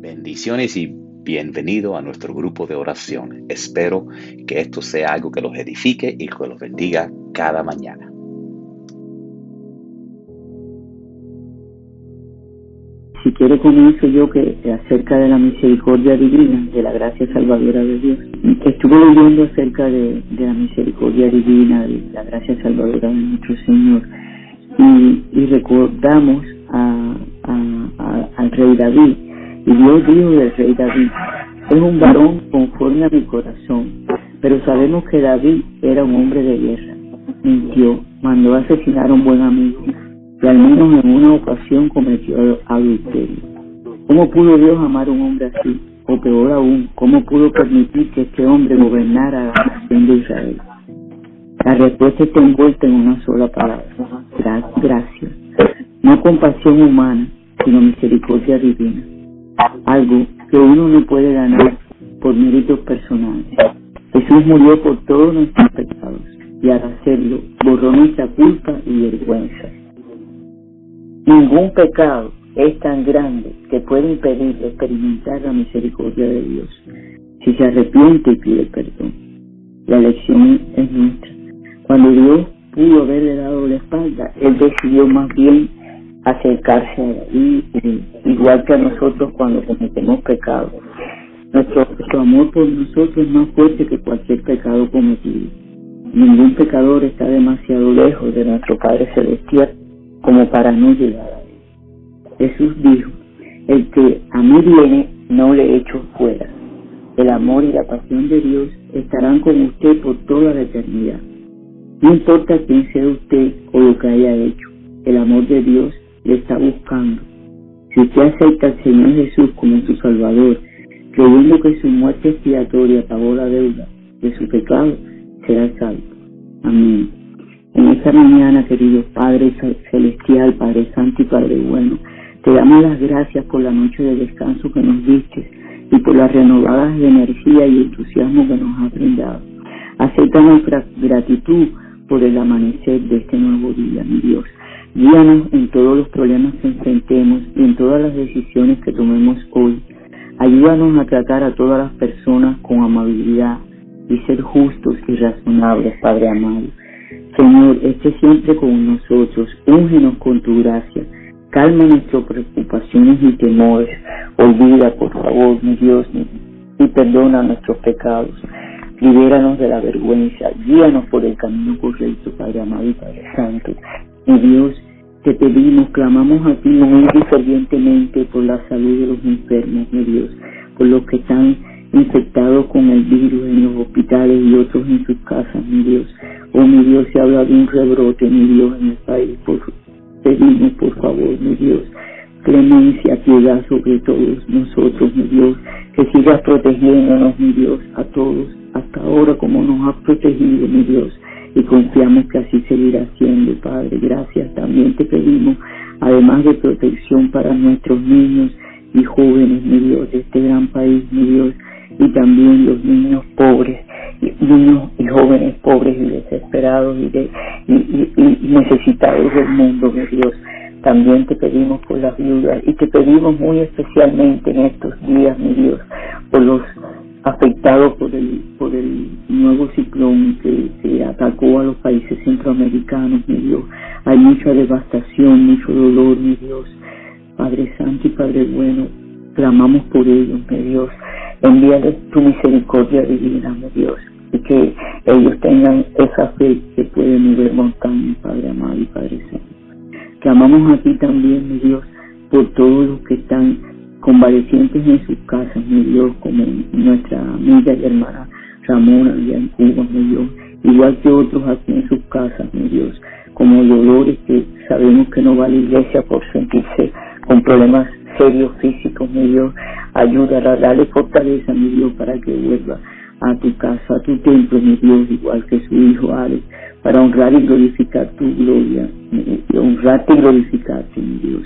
Bendiciones y bienvenido a nuestro grupo de oración. Espero que esto sea algo que los edifique y que los bendiga cada mañana. Si quiere comienzo yo que acerca de la misericordia divina, de la gracia salvadora de Dios. Estuve leyendo acerca de, la misericordia divina, de la gracia salvadora de nuestro Señor. Y, recordamos al rey David y Dios dijo del rey David, es un varón conforme a mi corazón, pero sabemos que David era un hombre de guerra. Mintió, mandó a asesinar a un buen amigo y al menos en una ocasión cometió adulterio. ¿Cómo pudo Dios amar a un hombre así? O peor aún, ¿cómo pudo permitir que este hombre gobernara la nación de Israel? La respuesta está envuelta en una sola palabra, gracia. No compasión humana, sino misericordia divina algo que uno no puede ganar por méritos personales. Jesús murió por todos nuestros pecados y al hacerlo borró nuestra culpa y vergüenza. Ningún pecado es tan grande que puede impedir experimentar la misericordia de Dios si se arrepiente y pide perdón. La elección es nuestra. Cuando Dios pudo haberle dado la espalda, Él decidió más bien acercarse a David, igual que a nosotros cuando cometemos pecado. Nuestro, amor por nosotros es más fuerte que cualquier pecado cometido. Ningún pecador está demasiado lejos de nuestro Padre Celestial como para no llegar a Él. Jesús dijo, el que a mí viene no le echo fuera. El amor y la pasión de Dios estarán con usted por toda la eternidad. No importa quién sea usted o lo que haya hecho, el amor de Dios le está buscando. Si usted acepta al Señor Jesús como su Salvador, creyendo que su muerte expiatoria pagó la deuda de su pecado, será salvo. Amén. En esta mañana, querido Padre Celestial, Padre Santo y Padre Bueno, te damos las gracias por la noche de descanso que nos diste y por las renovadas energía y entusiasmo que nos has brindado. Acepta nuestra gratitud por el amanecer de este nuevo día, mi Dios. Guíanos en todos los problemas que enfrentemos y en todas las decisiones que tomemos hoy. Ayúdanos a tratar a todas las personas con amabilidad y ser justos y razonables, Padre amado. Señor, esté siempre con nosotros, úngenos con tu gracia, calma nuestras preocupaciones y temores, olvida, por favor, mi Dios, y perdona nuestros pecados. Libéranos de la vergüenza, guíanos por el camino correcto, Padre amado y Padre Santo. Mi Dios, te pedimos, clamamos a ti muy fervientemente por la salud de los enfermos, mi Dios, por los que están infectados con el virus en los hospitales y otros en sus casas, mi Dios. Oh, mi Dios, se habla de un rebrote, mi Dios, en el país. Por, pedimos, por favor, mi Dios, clemencia, piedad sobre todos nosotros, mi Dios, que sigas protegiéndonos, mi Dios, a todos, hasta ahora como nos has protegido, mi Dios y confiamos que así seguirá siendo, Padre. Gracias. También te pedimos, además de protección para nuestros niños y jóvenes, mi Dios, de este gran país, mi Dios, y también los niños pobres, niños y jóvenes pobres y desesperados y, de, y, necesitados del mundo, mi Dios. También te pedimos por las viudas y te pedimos muy especialmente en estos días, mi Dios, por los afectado por el, por el nuevo ciclón que, que atacó a los países centroamericanos, mi Dios. Hay mucha devastación, mucho dolor, mi Dios. Padre Santo y Padre Bueno, clamamos por ellos, mi Dios. Envíales tu misericordia divina, mi Dios, y que ellos tengan esa fe que puede mover montañas, Padre amado y Padre Santo. Clamamos a ti también, mi Dios, por todos los que están convalecientes en sus casas, Dios, como nuestra amiga y hermana Ramona allá en Cuba, Dios, igual que otros aquí en sus casas, mi Dios, como dolores que sabemos que no va a la iglesia por sentirse con problemas serios físicos, mi Dios, ayúdala, dale fortaleza, mi Dios, para que vuelva a tu casa, a tu templo, mi Dios, igual que su hijo Alex, para honrar y glorificar tu gloria, honrarte y glorificarte, mi Dios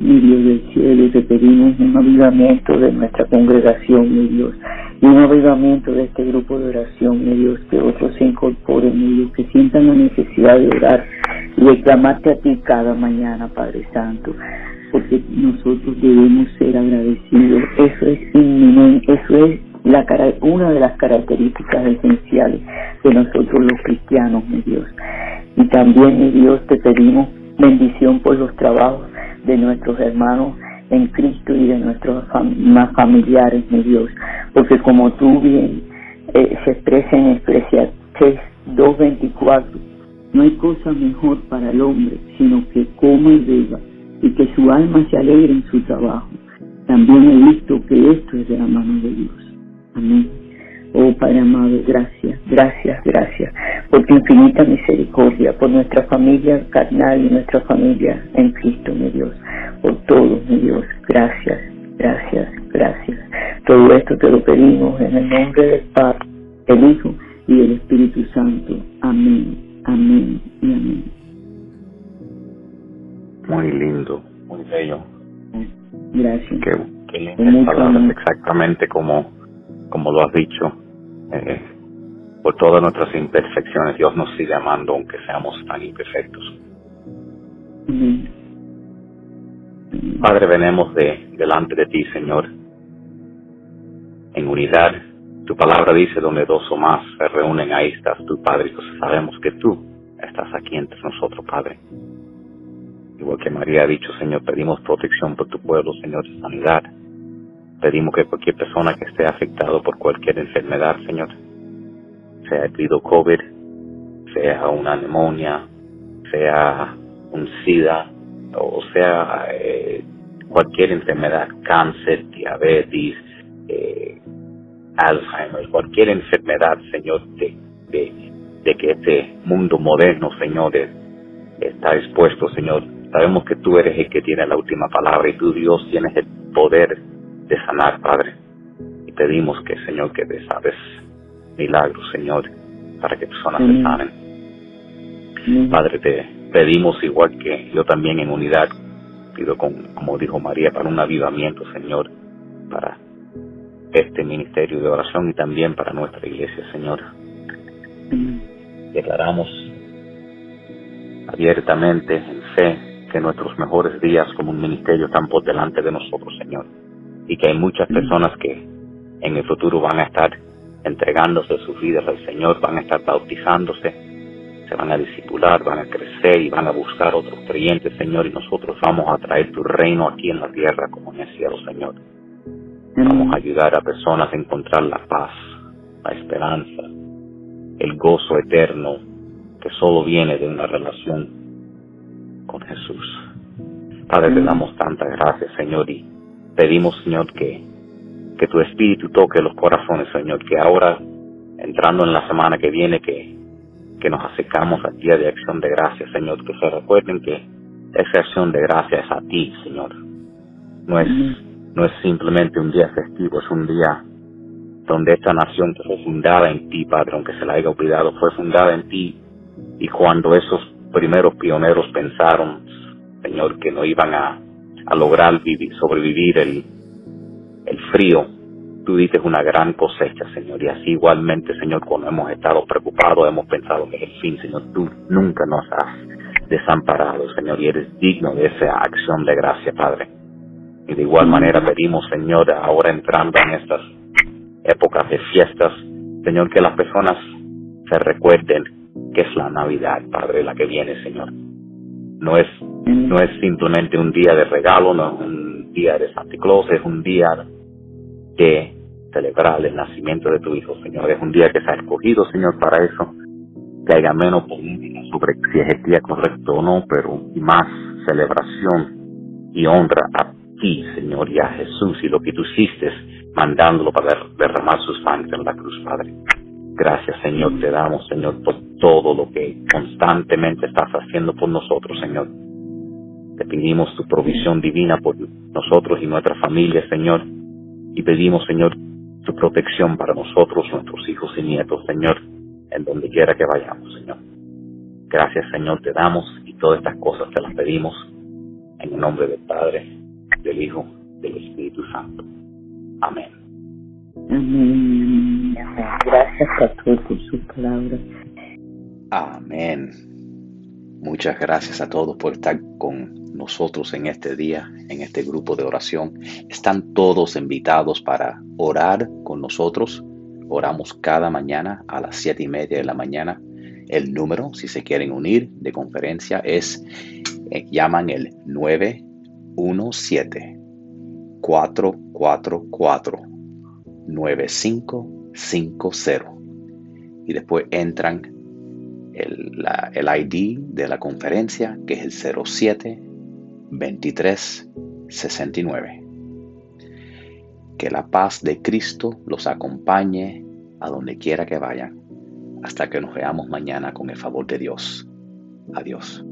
mi Dios del cielo, te pedimos un avivamiento de nuestra congregación, mi Dios, y un avivamiento de este grupo de oración, mi Dios, que otros se incorporen, mi Dios, que sientan la necesidad de orar y de clamarte a ti cada mañana, Padre Santo. porque nosotros debemos ser agradecidos. Eso es eso es la, una de las características esenciales de nosotros los cristianos, mi Dios. Y también, mi Dios, te pedimos bendición por los trabajos de nuestros hermanos en Cristo y de nuestros más familiares, mi Dios, porque como tú bien eh, se expresa en Eclesiastes 2.24, no hay cosa mejor para el hombre, sino que coma y beba, y que su alma se alegre en su trabajo. También he visto que esto es de la mano de Dios. Amén. Oh Padre amado, gracias, gracias, gracias por tu infinita misericordia, por nuestra familia carnal y nuestra familia en Cristo, mi Dios, por todo, mi Dios. Gracias, gracias, gracias. Todo esto te lo pedimos en el nombre del Padre, del Hijo y del Espíritu Santo. Amén, amén y amén. Muy lindo, muy bello. Gracias. Qué, qué lindas palabras, exactamente como, como lo has dicho eh, por todas nuestras imperfecciones, Dios nos sigue amando aunque seamos tan imperfectos. Padre, venemos de, delante de ti, Señor, en unidad. Tu palabra dice, donde dos o más se reúnen, ahí estás tú, Padre. Pues sabemos que tú estás aquí entre nosotros, Padre. Igual que María ha dicho, Señor, pedimos protección por tu pueblo, Señor, sanidad Pedimos que cualquier persona que esté afectado por cualquier enfermedad, Señor, sea el COVID, sea una neumonía, sea un SIDA, o sea eh, cualquier enfermedad, cáncer, diabetes, eh, Alzheimer, cualquier enfermedad, Señor, de, de, que este mundo moderno, Señor, está expuesto, Señor. Sabemos que tú eres el que tiene la última palabra y tú, Dios, tienes el poder de sanar, Padre. Y pedimos que, Señor, que desabes milagros, Señor, para que personas se sanen. Padre, te pedimos igual que yo también en unidad, pido con, como dijo María, para un avivamiento, Señor, para este ministerio de oración y también para nuestra iglesia, Señor. Declaramos abiertamente en fe que nuestros mejores días como un ministerio están por delante de nosotros, Señor y que hay muchas personas que en el futuro van a estar entregándose sus vidas al Señor, van a estar bautizándose, se van a discipular, van a crecer y van a buscar otros creyentes, Señor, y nosotros vamos a traer tu reino aquí en la tierra como en el cielo, Señor. Vamos a ayudar a personas a encontrar la paz, la esperanza, el gozo eterno que solo viene de una relación con Jesús. Padre, te damos tantas gracias, Señor, y pedimos, Señor, que, que tu espíritu toque los corazones, Señor, que ahora, entrando en la semana que viene, que, que nos acercamos al día de acción de gracias, Señor, que se recuerden que esa acción de gracias es a ti, Señor. No es, no es simplemente un día festivo, es un día donde esta nación fue fundada en ti, Padre, aunque se la haya olvidado, fue fundada en ti. Y cuando esos primeros pioneros pensaron, Señor, que no iban a, a lograr vivir, sobrevivir el, el frío, tú dices una gran cosecha, Señor. Y así igualmente, Señor, cuando hemos estado preocupados, hemos pensado que es el fin, Señor, tú nunca nos has desamparado, Señor, y eres digno de esa acción de gracia, Padre. Y de igual manera pedimos, Señor, ahora entrando en estas épocas de fiestas, Señor, que las personas se recuerden que es la Navidad, Padre, la que viene, Señor. No es, no es simplemente un día de regalo, no es un día de Santa Claus, es un día de celebrar el nacimiento de tu Hijo, Señor. Es un día que se ha escogido, Señor, para eso. Que haya menos política sobre si es el día correcto o no, pero más celebración y honra a ti, Señor, y a Jesús y lo que tú hiciste mandándolo para derramar sus sangre en la cruz, Padre. Gracias, Señor, te damos, Señor, por todo lo que constantemente estás haciendo por nosotros, Señor. Te pedimos tu provisión divina por nosotros y nuestra familia, Señor. Y pedimos, Señor, tu protección para nosotros, nuestros hijos y nietos, Señor, en donde quiera que vayamos, Señor. Gracias, Señor, te damos y todas estas cosas te las pedimos en el nombre del Padre, del Hijo, del Espíritu Santo. Amén. Amén. Gracias, Pastor, por su palabra. Amén. Muchas gracias a todos por estar con nosotros en este día, en este grupo de oración. Están todos invitados para orar con nosotros. Oramos cada mañana a las siete y media de la mañana. El número, si se quieren unir de conferencia, es, eh, llaman el 917 444 9550 y después entran el, el, ID de la conferencia que es el 07 23 69. Que la paz de Cristo los acompañe a donde quiera que vayan, hasta que nos veamos mañana con el favor de Dios. Adiós.